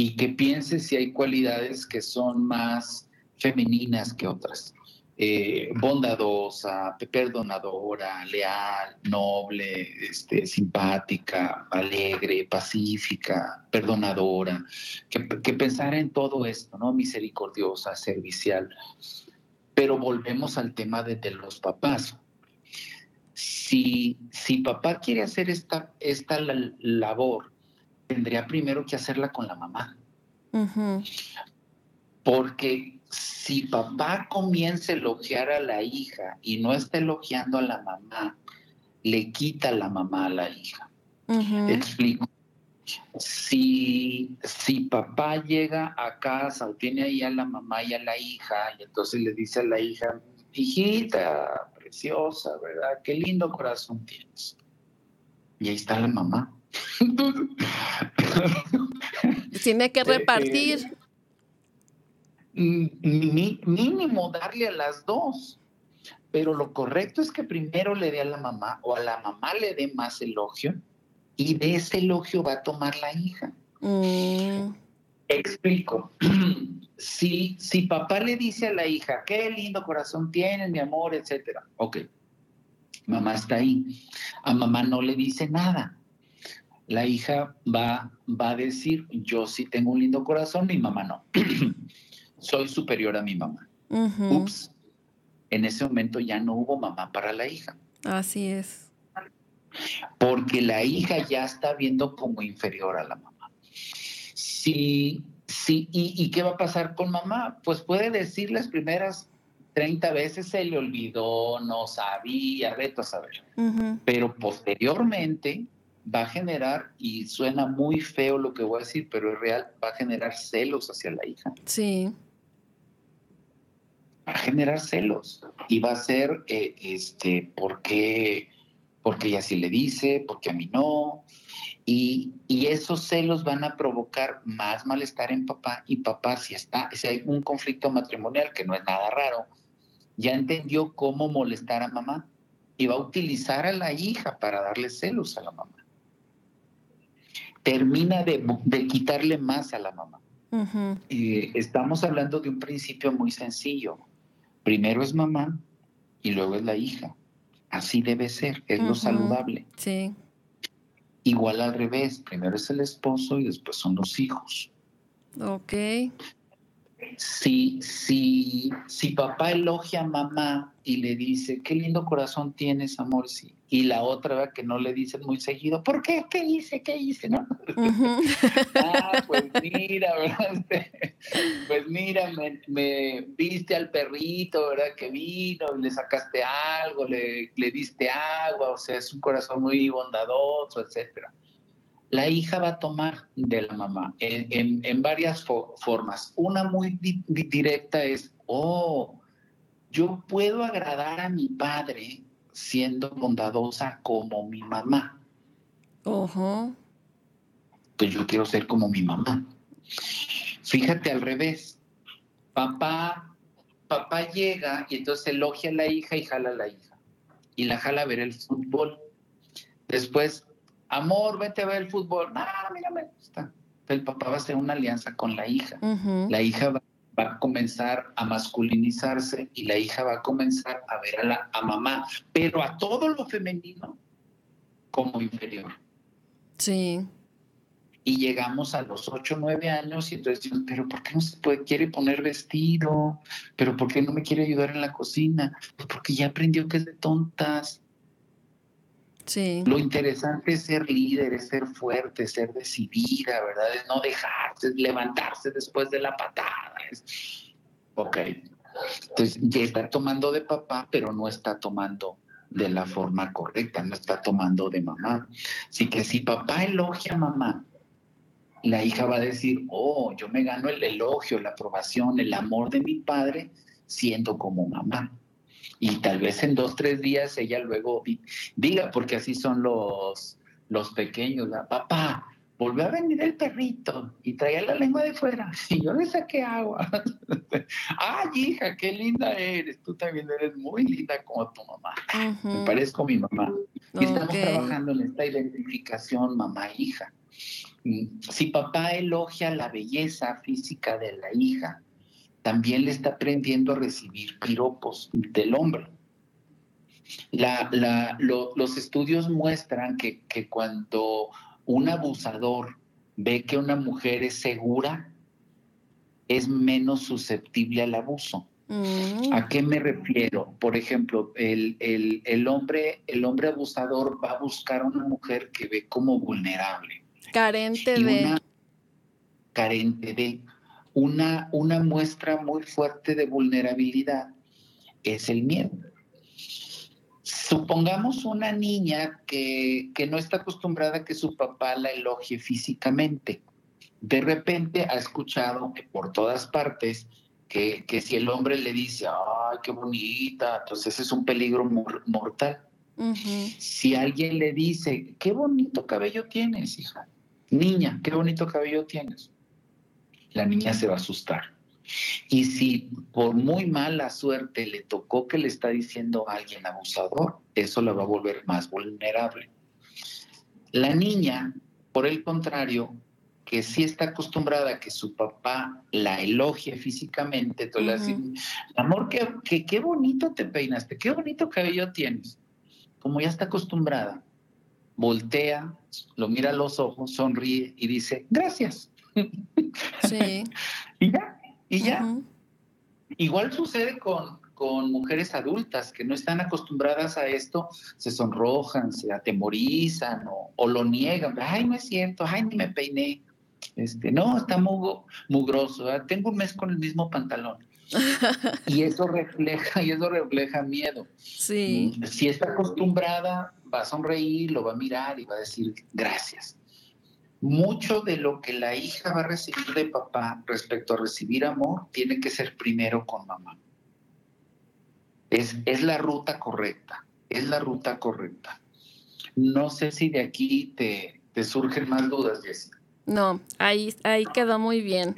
y que piense si hay cualidades que son más femeninas que otras. Eh, bondadosa, perdonadora, leal, noble, este, simpática, alegre, pacífica, perdonadora, que, que pensara en todo esto, ¿no? Misericordiosa, servicial. Pero volvemos al tema de, los papás. Si, si papá quiere hacer esta, esta labor, tendría primero que hacerla con la mamá. Porque si papá comienza a elogiar a la hija y no está elogiando a la mamá, le quita la mamá a la hija. Explico. Si, si papá llega a casa o tiene ahí a la mamá y a la hija, y entonces le dice a la hija, hijita, preciosa, ¿verdad? Qué lindo corazón tienes. Y ahí está la mamá. Tiene que repartir. mínimo darle a las dos. Pero lo correcto es que primero le dé a la mamá o a la mamá le dé más elogio y de ese elogio va a tomar la hija. Mm. Explico. si, si papá le dice a la hija, qué lindo corazón tienes, mi amor, etcétera. Ok, mamá está ahí. A mamá no le dice nada. La hija va, va a decir, yo sí tengo un lindo corazón, mi mamá no. soy superior a mi mamá. Ups, en ese momento ya no hubo mamá para la hija. Así es. Porque la hija ya está viendo como inferior a la mamá. Sí, sí, ¿y, qué va a pasar con mamá? Pues puede decir las primeras 30 veces se le olvidó, no sabía, veto a saber. Pero posteriormente va a generar, y suena muy feo lo que voy a decir, pero es real, va a generar celos hacia la hija. Sí a generar celos y va a ser, eh, este, ¿por qué, porque ella sí le dice, porque a mí no. Y, y, esos celos van a provocar más malestar en papá y papá si está, si hay un conflicto matrimonial que no es nada raro, ya entendió cómo molestar a mamá y va a utilizar a la hija para darle celos a la mamá. Termina de, de quitarle más a la mamá. Eh, estamos hablando de un principio muy sencillo. Primero es mamá y luego es la hija. Así debe ser, es lo saludable. Sí. Igual al revés, primero es el esposo y después son los hijos. Ok. Si, si, si papá elogia a mamá y le dice, qué lindo corazón tienes, amor, sí. Y la otra que no le dice muy seguido, ¿por qué? ¿Qué hice? ¿Qué hice? ¿No? Ujú. Ah, pues mira, ¿verdad? Pues mira, me, me viste al perrito, ¿verdad? Que vino, le sacaste algo, le, le diste agua, o sea, es un corazón muy bondadoso, etcétera. La hija va a tomar de la mamá en, en- en varias fo- formas. Una muy di- di- directa es, oh, yo puedo agradar a mi padre siendo bondadosa como mi mamá Ojo. Pues yo quiero ser como mi mamá. Fíjate al revés. Papá, papá llega y entonces elogia a la hija y jala a la hija. Y la jala a ver el fútbol. Después, amor, vete a ver el fútbol. No, mira, me gusta. El papá va a hacer una alianza con la hija. La hija va, va a comenzar a masculinizarse y la hija va a comenzar a ver a, la, a mamá, pero a todo lo femenino como inferior Sí. Y llegamos a los 8 o 9 años y entonces decimos, pero ¿por qué no se puede, quiere poner vestido? ¿Pero por qué no me quiere ayudar en la cocina? Pues porque ya aprendió que es de tontas. Sí. Lo interesante es ser líder, es ser fuerte, ser decidida, ¿verdad? Es no dejarse, es levantarse después de la patada. Es... Ok. Entonces ya está tomando de papá, pero no está tomando de la forma correcta, no está tomando de mamá. Así que si papá elogia a mamá, la hija va a decir, oh, yo me gano el elogio, la aprobación, el amor de mi padre siendo como mamá. Y tal vez en dos, tres días ella luego di- diga, porque así son los, los pequeños, papá, volvió a venir el perrito y traía la lengua de fuera y yo le saqué agua. Ay, hija, qué linda eres, tú también eres muy linda como tu mamá. Me parezco a mi mamá. Y estamos trabajando en esta identificación mamá-hija. Y Si papá elogia la belleza física de la hija, también le está aprendiendo a recibir piropos del hombre. La- la- lo- los estudios muestran que, que cuando un abusador ve que una mujer es segura, es menos susceptible al abuso. Mm. ¿A qué me refiero? Por ejemplo, el, el- el hombre, el hombre abusador va a buscar a una mujer que ve como vulnerable Carente y de. una carente de una, una muestra muy fuerte de vulnerabilidad es el miedo. Supongamos una niña que, que no está acostumbrada a que su papá la elogie físicamente. De repente ha escuchado que por todas partes que, que si el hombre le dice, ay, qué bonita, entonces es un peligro mor- mortal. Si alguien le dice, qué bonito cabello tienes, hija. Niña, qué bonito cabello tienes. La niña se va a asustar. Y si por muy mala suerte le tocó que le está diciendo a alguien abusador, eso la va a volver más vulnerable. La niña, por el contrario, que sí está acostumbrada a que su papá la elogie físicamente, entonces a decir, amor, qué, qué, qué bonito te peinaste, qué bonito cabello tienes. Como ya está acostumbrada, voltea, lo mira a los ojos, sonríe y dice, gracias. Sí. Y ya, y ya. Igual sucede con, con mujeres adultas que no están acostumbradas a esto, se sonrojan, se atemorizan o, o lo niegan. Ay, no es cierto, ay, ni me peiné. Este, no, está mugo- mugroso, ¿verdad? tengo un mes con el mismo pantalón. y eso refleja, y eso refleja miedo. Sí. Si está acostumbrada, va a sonreír, lo va a mirar y va a decir gracias. Mucho de lo que la hija va a recibir de papá respecto a recibir amor tiene que ser primero con mamá. Es, es la ruta correcta, es la ruta correcta. No sé si de aquí te, te surgen más dudas, Jessica. No, ahí, ahí quedó muy bien.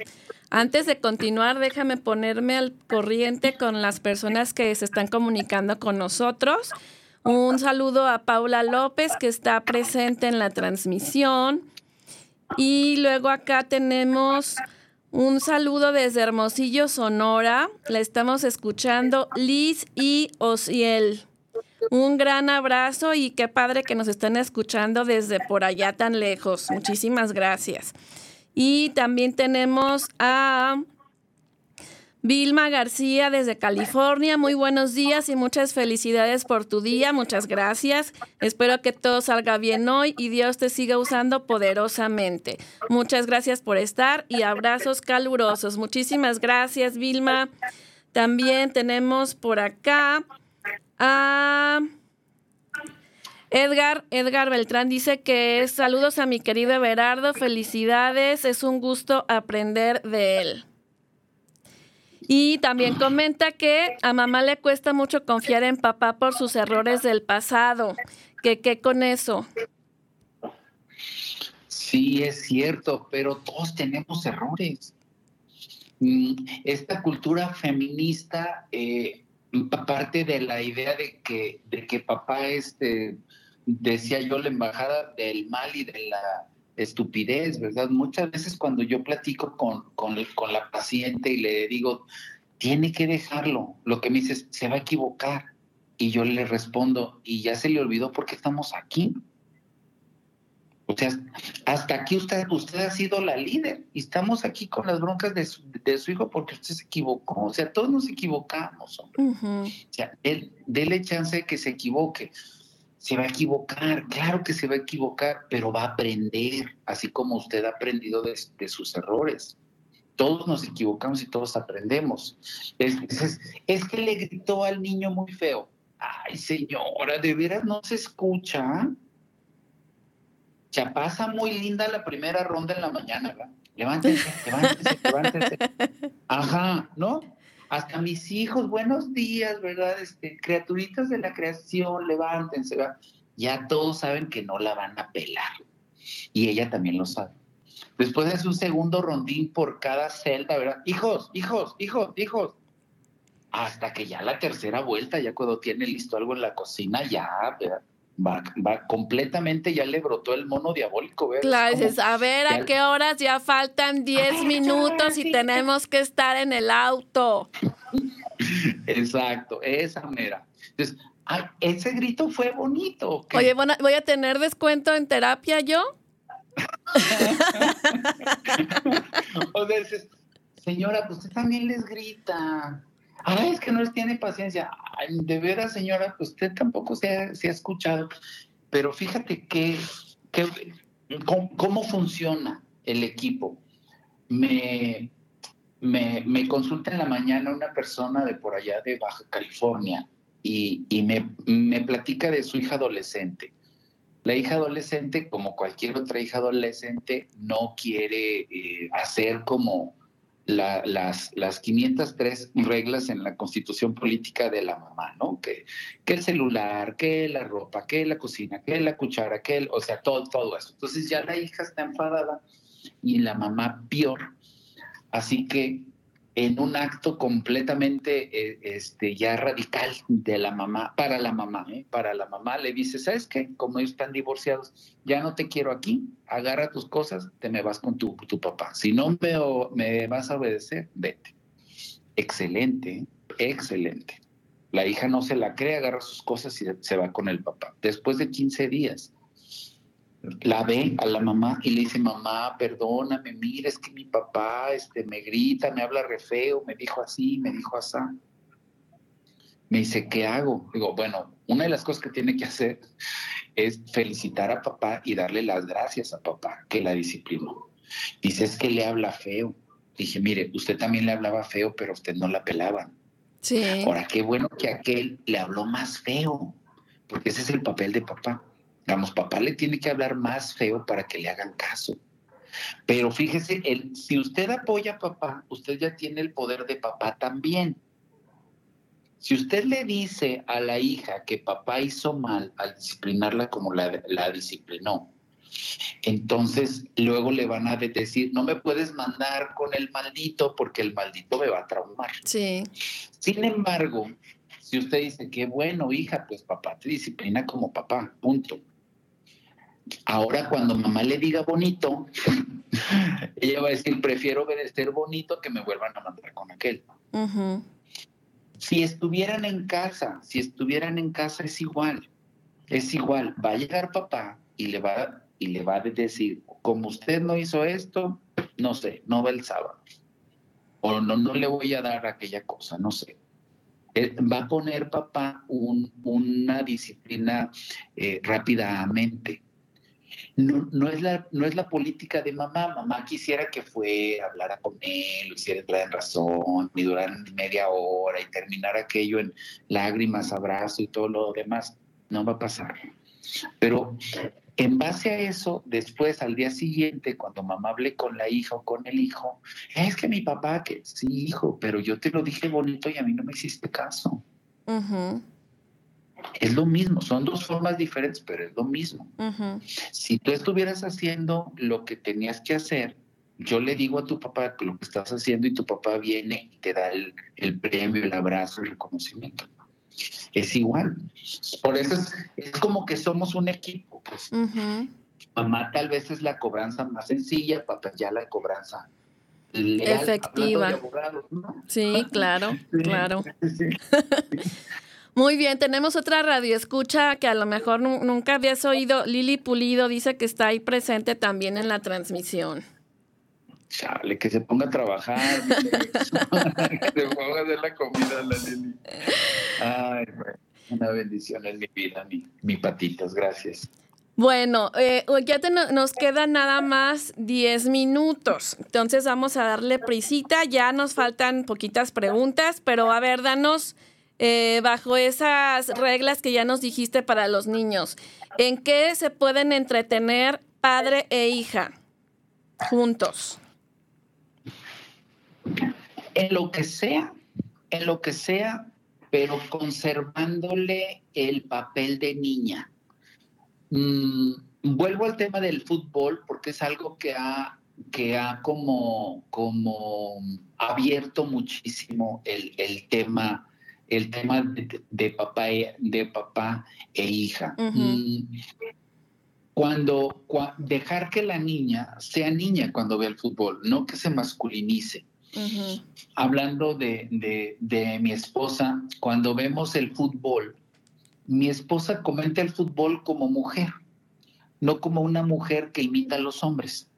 Antes de continuar, déjame ponerme al corriente con las personas que se están comunicando con nosotros. Un saludo a Paula López, que está presente en la transmisión. Y luego acá tenemos un saludo desde Hermosillo, Sonora. La estamos escuchando Liz y Osiel. Un gran abrazo y qué padre que nos estén escuchando desde por allá tan lejos. Muchísimas gracias. Y también tenemos a Vilma García desde California. Muy buenos días y muchas felicidades por tu día. Muchas gracias. Espero que todo salga bien hoy y Dios te siga usando poderosamente. Muchas gracias por estar y abrazos calurosos. Muchísimas gracias, Vilma. También tenemos por acá a... Edgar, Edgar Beltrán dice que saludos a mi querido Everardo, felicidades, es un gusto aprender de él. Y también comenta que a mamá le cuesta mucho confiar en papá por sus errores del pasado. ¿Qué, qué con eso? Sí, es cierto, pero todos tenemos errores. Mm, esta cultura feminista eh, parte de la idea de que, de que papá este, decía yo, la embajada del mal y de la estupidez, ¿verdad? Muchas veces cuando yo platico con, con, con la paciente y le digo, tiene que dejarlo, lo que me dice se va a equivocar. Y yo le respondo, y ya se le olvidó porque estamos aquí. O sea, hasta aquí usted, usted ha sido la líder y estamos aquí con las broncas de su, de su hijo porque usted se equivocó. O sea, todos nos equivocamos. Hombre. Uh -huh. O sea, él, dele chance de que se equivoque se va a equivocar, claro que se va a equivocar, pero va a aprender, así como usted ha aprendido de, de sus errores. Todos nos equivocamos y todos aprendemos. Es, es, es, que le gritó al niño muy feo. Ay, señora, de veras no se escucha. Ya pasa muy linda la primera ronda en la mañana, ¿verdad? Levántense, levántense, levántense. Ajá, ¿no? Hasta mis hijos, buenos días, ¿verdad? Este, criaturitas de la creación, levántense, ¿verdad? Ya todos saben que no la van a pelar. Y ella también lo sabe. Después es un segundo rondín por cada celda, ¿verdad? Hijos, hijos, hijos, hijos. Hasta que ya la tercera vuelta, ya cuando tiene listo algo en la cocina, ya, ¿verdad? Va, va, completamente, ya le brotó el mono diabólico. ¿verdad? Claro, dices, a ver, ¿a qué horas ya faltan 10 minutos y tenemos que estar en el auto? Exacto, esa mera. Entonces, ay, ese grito fue bonito. ¿qué? Oye, bueno, ¿voy a tener descuento en terapia yo? o sea, dices, señora, pues usted también les grita. Ay, es que no les tiene paciencia. De veras, señora, usted tampoco se ha, escuchado. Pero fíjate que, cómo, funciona el equipo. Me, me, consulta en la mañana una persona de por allá de Baja California y, y me, me platica de su hija adolescente. La hija adolescente, como cualquier otra hija adolescente, no quiere eh, hacer como la, las, las 503 reglas en la constitución política de la mamá, ¿no? Que, que el celular, que la ropa, que la cocina, que la cuchara, que el, o sea, todo, todo eso. Entonces ya la hija está enfadada y la mamá peor. Así que en un acto completamente eh, este, ya radical de la mamá, para la mamá, ¿eh? para la mamá le dice, ¿sabes qué? Como ellos están divorciados, ya no te quiero aquí, agarra tus cosas, te me vas con tu, tu papá. Si no me, me, vas a obedecer, vete. Excelente, ¿eh? excelente. La hija no se la cree, agarra sus cosas y se va con el papá. Después de 15 días, la ve a la mamá y le dice, mamá, perdóname, mira, es que mi papá este, me grita, me habla re feo, me dijo así, me dijo así. Me dice, ¿qué hago? Digo, bueno, una de las cosas que tiene que hacer es felicitar a papá y darle las gracias a papá que la disciplinó. Dice, es que le habla feo. Dije, mire, usted también le hablaba feo, pero usted no la pelaba. Sí. Ahora, qué bueno que aquel le habló más feo, porque ese es el papel de papá. Digamos, papá le tiene que hablar más feo para que le hagan caso. Pero fíjese, el, si usted apoya a papá, usted ya tiene el poder de papá también. Si usted le dice a la hija que papá hizo mal al disciplinarla como la, la disciplinó, entonces luego le van a decir, no me puedes mandar con el maldito porque el maldito me va a traumar. Sí. Sin embargo, si usted dice, qué bueno, hija, pues papá te disciplina como papá, punto. Ahora cuando mamá le diga bonito, ella va a decir, prefiero ser bonito que me vuelvan a mandar con aquel. Si estuvieran en casa, si estuvieran en casa es igual, es igual. Va a llegar papá y le va y le va a decir, como usted no hizo esto, no sé, no va el sábado. O no, no le voy a dar aquella cosa, no sé. Eh, va a poner papá un- una disciplina eh, rápidamente. No, no, es la, no es la política de mamá. Mamá quisiera que fuera, hablara con él, lo hiciera entrar en razón, y durar media hora y terminar aquello en lágrimas, abrazo y todo lo demás. No va a pasar. Pero en base a eso, después al día siguiente, cuando mamá hable con la hija o con el hijo, es que mi papá, que sí, hijo, pero yo te lo dije bonito y a mí no me hiciste caso. Es lo mismo, son dos formas diferentes, pero es lo mismo. Si tú estuvieras haciendo lo que tenías que hacer, yo le digo a tu papá que lo que estás haciendo y tu papá viene y te da el, el premio, el abrazo, el reconocimiento. Es igual. Por eso es, es como que somos un equipo. Pues. Mamá tal vez es la cobranza más sencilla, papá ya la cobranza Efectiva. Sí, claro, claro. sí. Muy bien, tenemos otra radio escucha que a lo mejor nu- nunca habías oído. Lili Pulido dice que está ahí presente también en la transmisión. Chale, que se ponga a trabajar. que se ponga a hacer la comida a la Lili. Ay, una bendición en mi vida, mi, mi patitos, gracias. Bueno, eh, ya te no- nos quedan nada más 10 minutos. Entonces vamos a darle prisita. Ya nos faltan poquitas preguntas, pero a ver, danos eh, bajo esas reglas que ya nos dijiste para los niños. ¿En qué se pueden entretener padre e hija juntos? En lo que sea, en lo que sea, pero conservándole el papel de niña. Mm, vuelvo al tema del fútbol porque es algo que ha, que ha como, como abierto muchísimo el, el tema, el tema de, de papá, e, de papá e hija. Cuando, cua- dejar que la niña sea niña cuando ve el fútbol, no que se masculinice hablando de, de- de mi esposa, cuando vemos el fútbol, mi esposa comenta el fútbol como mujer, no como una mujer que imita a los hombres.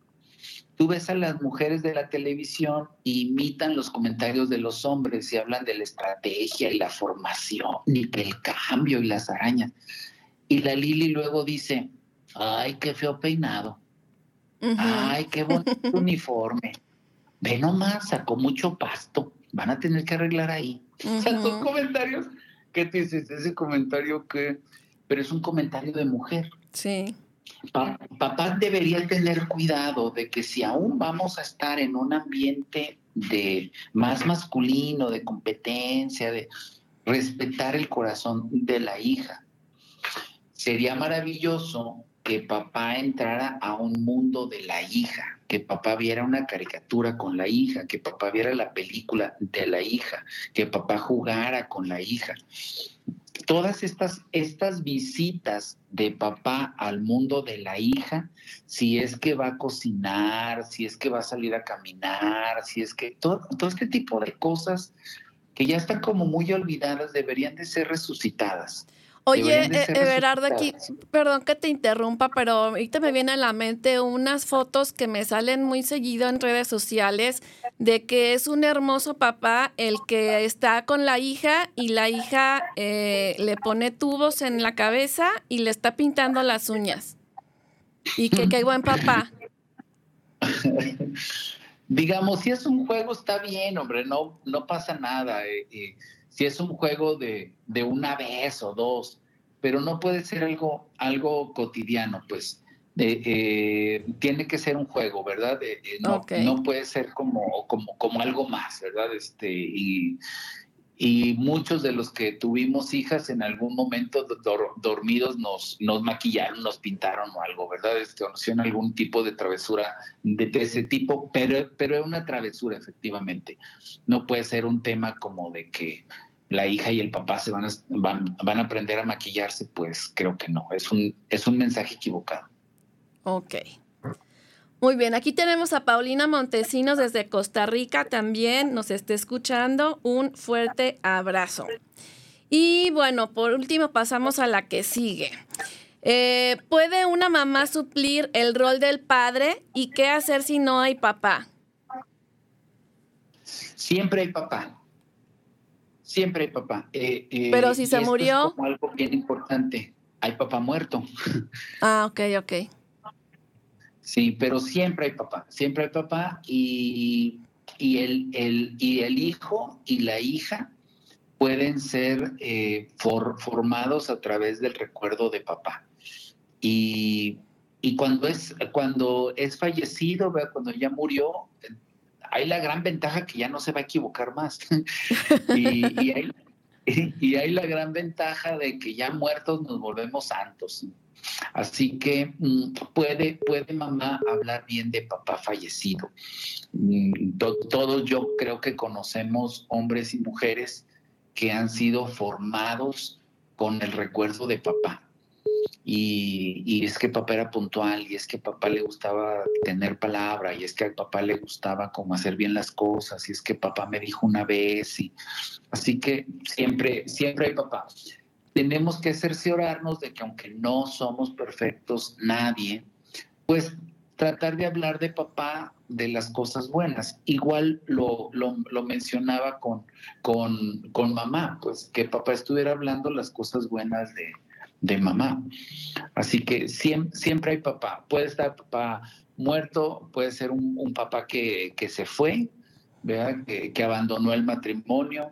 Tú ves a las mujeres de la televisión y imitan los comentarios de los hombres y hablan de la estrategia y la formación y que el cambio y las arañas. Y la Lili luego dice, ay, qué feo peinado. Ay, qué bonito uniforme. Ve nomás, sacó mucho pasto. Van a tener que arreglar ahí. O sea, comentarios que te dices, ese comentario que, pero es un comentario de mujer. Sí. Pa- papá debería tener cuidado de que si aún vamos a estar en un ambiente de más masculino, de competencia, de respetar el corazón de la hija. Sería maravilloso que papá entrara a un mundo de la hija, que papá viera una caricatura con la hija, que papá viera la película de la hija, que papá jugara con la hija todas estas, estas visitas de papá al mundo de la hija, si es que va a cocinar, si es que va a salir a caminar, si es que todo, todo este tipo de cosas que ya están como muy olvidadas deberían de ser resucitadas. Oye, eh, Everardo, aquí, perdón que te interrumpa, pero ahorita me viene a la mente unas fotos que me salen muy seguido en redes sociales de que es un hermoso papá el que está con la hija y la hija eh, le pone tubos en la cabeza y le está pintando las uñas. Y que qué buen papá. Digamos, si es un juego está bien, hombre, no, no pasa nada. eh, eh, si es un juego de, de una vez o dos, pero no puede ser algo, algo cotidiano, pues. Eh, eh, tiene que ser un juego, ¿verdad? Eh, eh, no, no puede ser como, como, como algo más, ¿verdad? Este, y, y muchos de los que tuvimos hijas en algún momento dormidos nos, nos maquillaron, nos pintaron o algo, ¿verdad? Este, algún tipo de travesura de, ese tipo, pero, pero es una travesura, efectivamente. No puede ser un tema como de que la hija y el papá se van a, van, van a aprender a maquillarse, pues creo que no, es un, es un mensaje equivocado. Ok. Muy bien, aquí tenemos a Paulina Montesinos desde Costa Rica también, nos está escuchando. Un fuerte abrazo. Y bueno, por último pasamos a la que sigue. Eh, ¿Puede una mamá suplir el rol del padre y qué hacer si no hay papá? Siempre hay papá. Siempre hay papá. Eh, eh, Pero si se murió. Es como algo bien importante. Hay papá muerto. Ah, ok, ok. Sí, pero siempre hay papá, siempre hay papá y, el, el, y el hijo y la hija pueden ser eh, formados a través del recuerdo de papá. Y, cuando, es, cuando es fallecido, cuando ya murió, hay la gran ventaja que ya no se va a equivocar más. y, y hay la gran ventaja de que ya muertos nos volvemos santos. Así que mm, puede, puede mamá hablar bien de papá fallecido. Mm, todos yo creo que conocemos hombres y mujeres que han sido formados con el recuerdo de papá. Y, es que papá era puntual, y es que papá le gustaba tener palabra, y es que al papá le gustaba como hacer bien las cosas, y es que papá me dijo una vez, y así que siempre, siempre hay papá tenemos que cerciorarnos de que aunque no somos perfectos nadie, pues tratar de hablar de papá de las cosas buenas. Igual lo, lo, mencionaba con, con, con, mamá, pues que papá estuviera hablando las cosas buenas de, de mamá. Así que siempre, siempre, hay papá. Puede estar papá muerto, puede ser un, papá que, que, se fue, Que, que abandonó el matrimonio,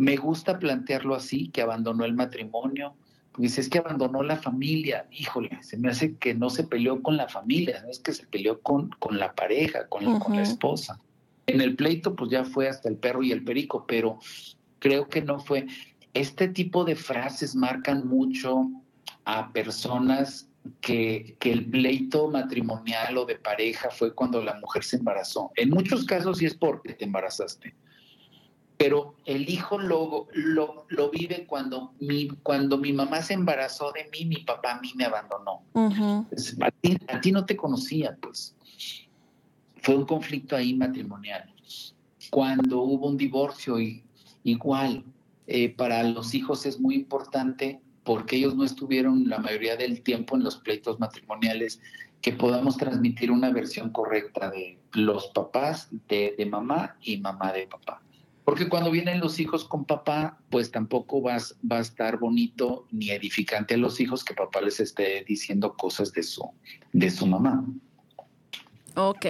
me gusta plantearlo así, que abandonó el matrimonio, dice, es que abandonó la familia, híjole, se me hace que no se peleó con la familia, no es que se peleó con, con la pareja, con la, con la esposa. En el pleito, pues ya fue hasta el perro y el perico, pero creo que no fue. Este tipo de frases marcan mucho a personas que, que, el pleito matrimonial o de pareja fue cuando la mujer se embarazó. En muchos casos sí es porque te embarazaste pero el hijo lo, lo, vive cuando mi, cuando mi mamá se embarazó de mí, mi papá a mí me abandonó. a, ti, no te conocía, pues. Fue un conflicto ahí matrimonial. Cuando hubo un divorcio, y, igual, eh, para los hijos es muy importante porque ellos no estuvieron la mayoría del tiempo en los pleitos matrimoniales, que podamos transmitir una versión correcta de los papás de, de mamá y mamá de papá. Porque cuando vienen los hijos con papá, pues tampoco vas, va a estar bonito ni edificante a los hijos que papá les esté diciendo cosas de su, de su mamá. Ok.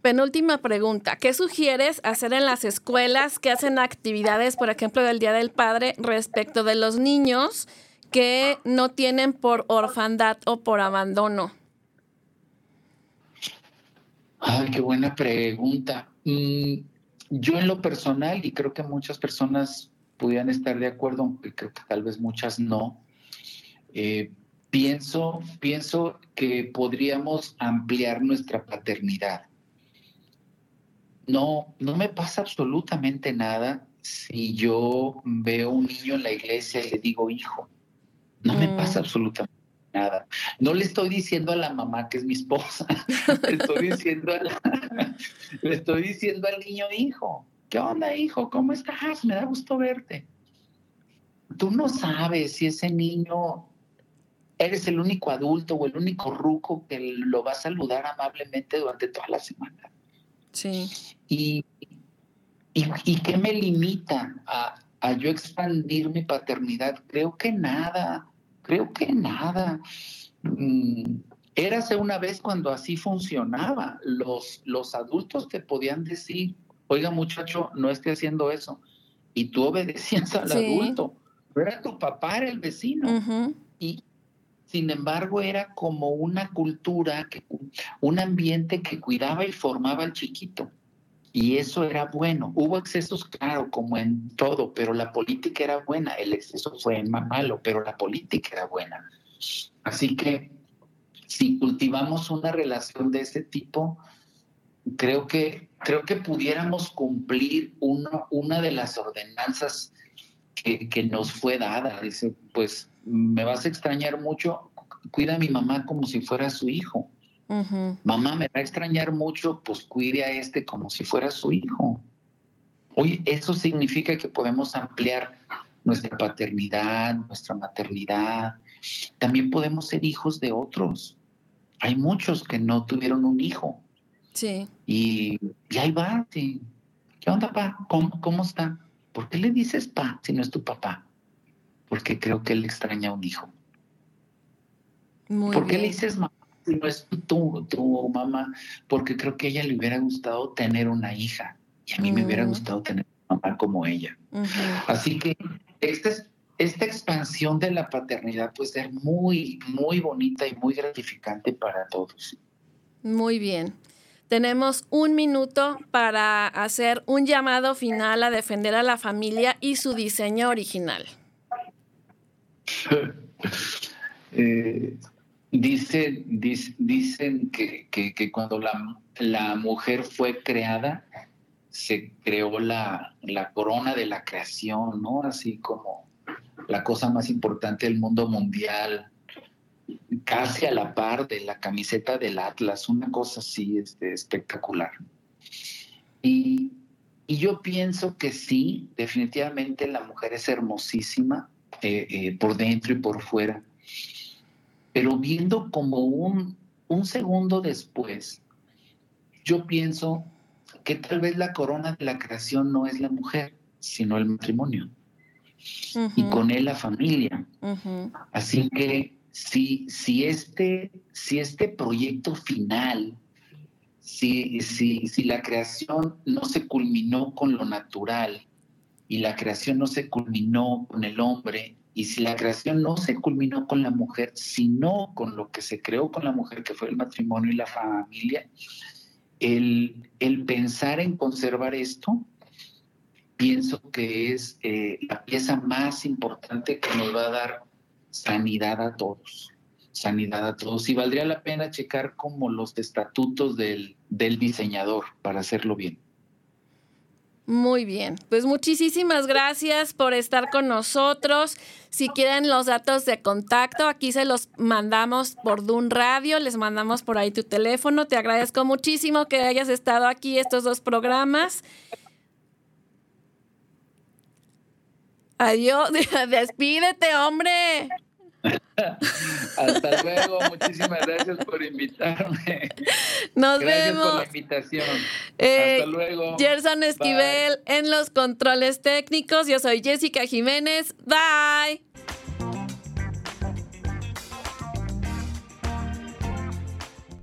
Penúltima pregunta. ¿Qué sugieres hacer en las escuelas que hacen actividades, por ejemplo, del Día del Padre respecto de los niños que no tienen por orfandad o por abandono? Ay, qué buena pregunta. Mm, yo en lo personal, y creo que muchas personas pudieran estar de acuerdo, aunque creo que tal vez muchas no, eh, pienso, pienso que podríamos ampliar nuestra paternidad. No, no me pasa absolutamente nada si yo veo un niño en la iglesia y le digo hijo. No me mm. pasa absolutamente nada. No le estoy diciendo a la mamá que es mi esposa, le estoy diciendo, le estoy diciendo al niño, hijo, ¿qué onda, hijo? ¿Cómo estás? Me da gusto verte. Tú no sabes si ese niño eres el único adulto o el único ruco que lo va a saludar amablemente durante toda la semana. Sí. Y, y, qué me limita a, a yo expandir mi paternidad? Creo que nada Creo que nada. Mm, érase una vez cuando así funcionaba. Los, los adultos te podían decir, oiga muchacho, no esté haciendo eso. Y tú obedecías al adulto. era tu papá, era el vecino. Y sin embargo era como una cultura, que, un ambiente que cuidaba y formaba al chiquito. Y eso era bueno. Hubo excesos, claro, como en todo, pero la política era buena. El exceso fue malo, pero la política era buena. Así que si cultivamos una relación de ese tipo, creo que, creo que pudiéramos cumplir una de las ordenanzas que, que, nos fue dada. Dice, pues me vas a extrañar mucho, cuida a mi mamá como si fuera su hijo. Mamá me va a extrañar mucho, pues cuide a este como si fuera su hijo. Oye, eso significa que podemos ampliar nuestra paternidad, nuestra maternidad. También podemos ser hijos de otros. Hay muchos que no tuvieron un hijo. Sí. Y, ahí va. ¿Qué onda, pa? ¿Cómo, ¿Cómo está? ¿Por qué le dices pa si no es tu papá? Porque creo que él extraña a un hijo. ¿Por qué le dices mamá no es tu, tu mamá, porque creo que a ella le hubiera gustado tener una hija y a mí me hubiera gustado tener una mamá como ella. Así que esta, esta expansión de la paternidad puede ser muy, muy bonita y muy gratificante para todos. Muy bien. Tenemos un minuto para hacer un llamado final a defender a la familia y su diseño original. eh, Dice, dicen que, que, cuando la, la, mujer fue creada, se creó la, la, corona de la creación, ¿no? Así como la cosa más importante del mundo mundial, casi a la par de la camiseta del Atlas, una cosa así este, espectacular. Y, y, yo pienso que sí, definitivamente la mujer es hermosísima eh, eh, por dentro y por fuera pero viendo como un, un segundo después, yo pienso que tal vez la corona de la creación no es la mujer, sino el matrimonio. Y con él la familia. Así que si, si, este, si este proyecto final, si, si, si la creación no se culminó con lo natural y la creación no se culminó con el hombre y si la creación no se culminó con la mujer, sino con lo que se creó con la mujer, que fue el matrimonio y la familia, el, pensar en conservar esto, pienso que es eh, la pieza más importante que nos va a dar sanidad a todos, sanidad a todos. Y valdría la pena checar como los estatutos del, del diseñador para hacerlo bien. Muy bien, pues muchísimas gracias por estar con nosotros. Si quieren los datos de contacto, aquí se los mandamos por Dun Radio, les mandamos por ahí tu teléfono. Te agradezco muchísimo que hayas estado aquí estos dos programas. Adiós, despídete, hombre. Hasta luego, muchísimas gracias por invitarme. Nos gracias vemos. por la invitación. Eh, Hasta luego. Gerson Esquivel en los controles técnicos. Yo soy Jessica Jiménez. Bye.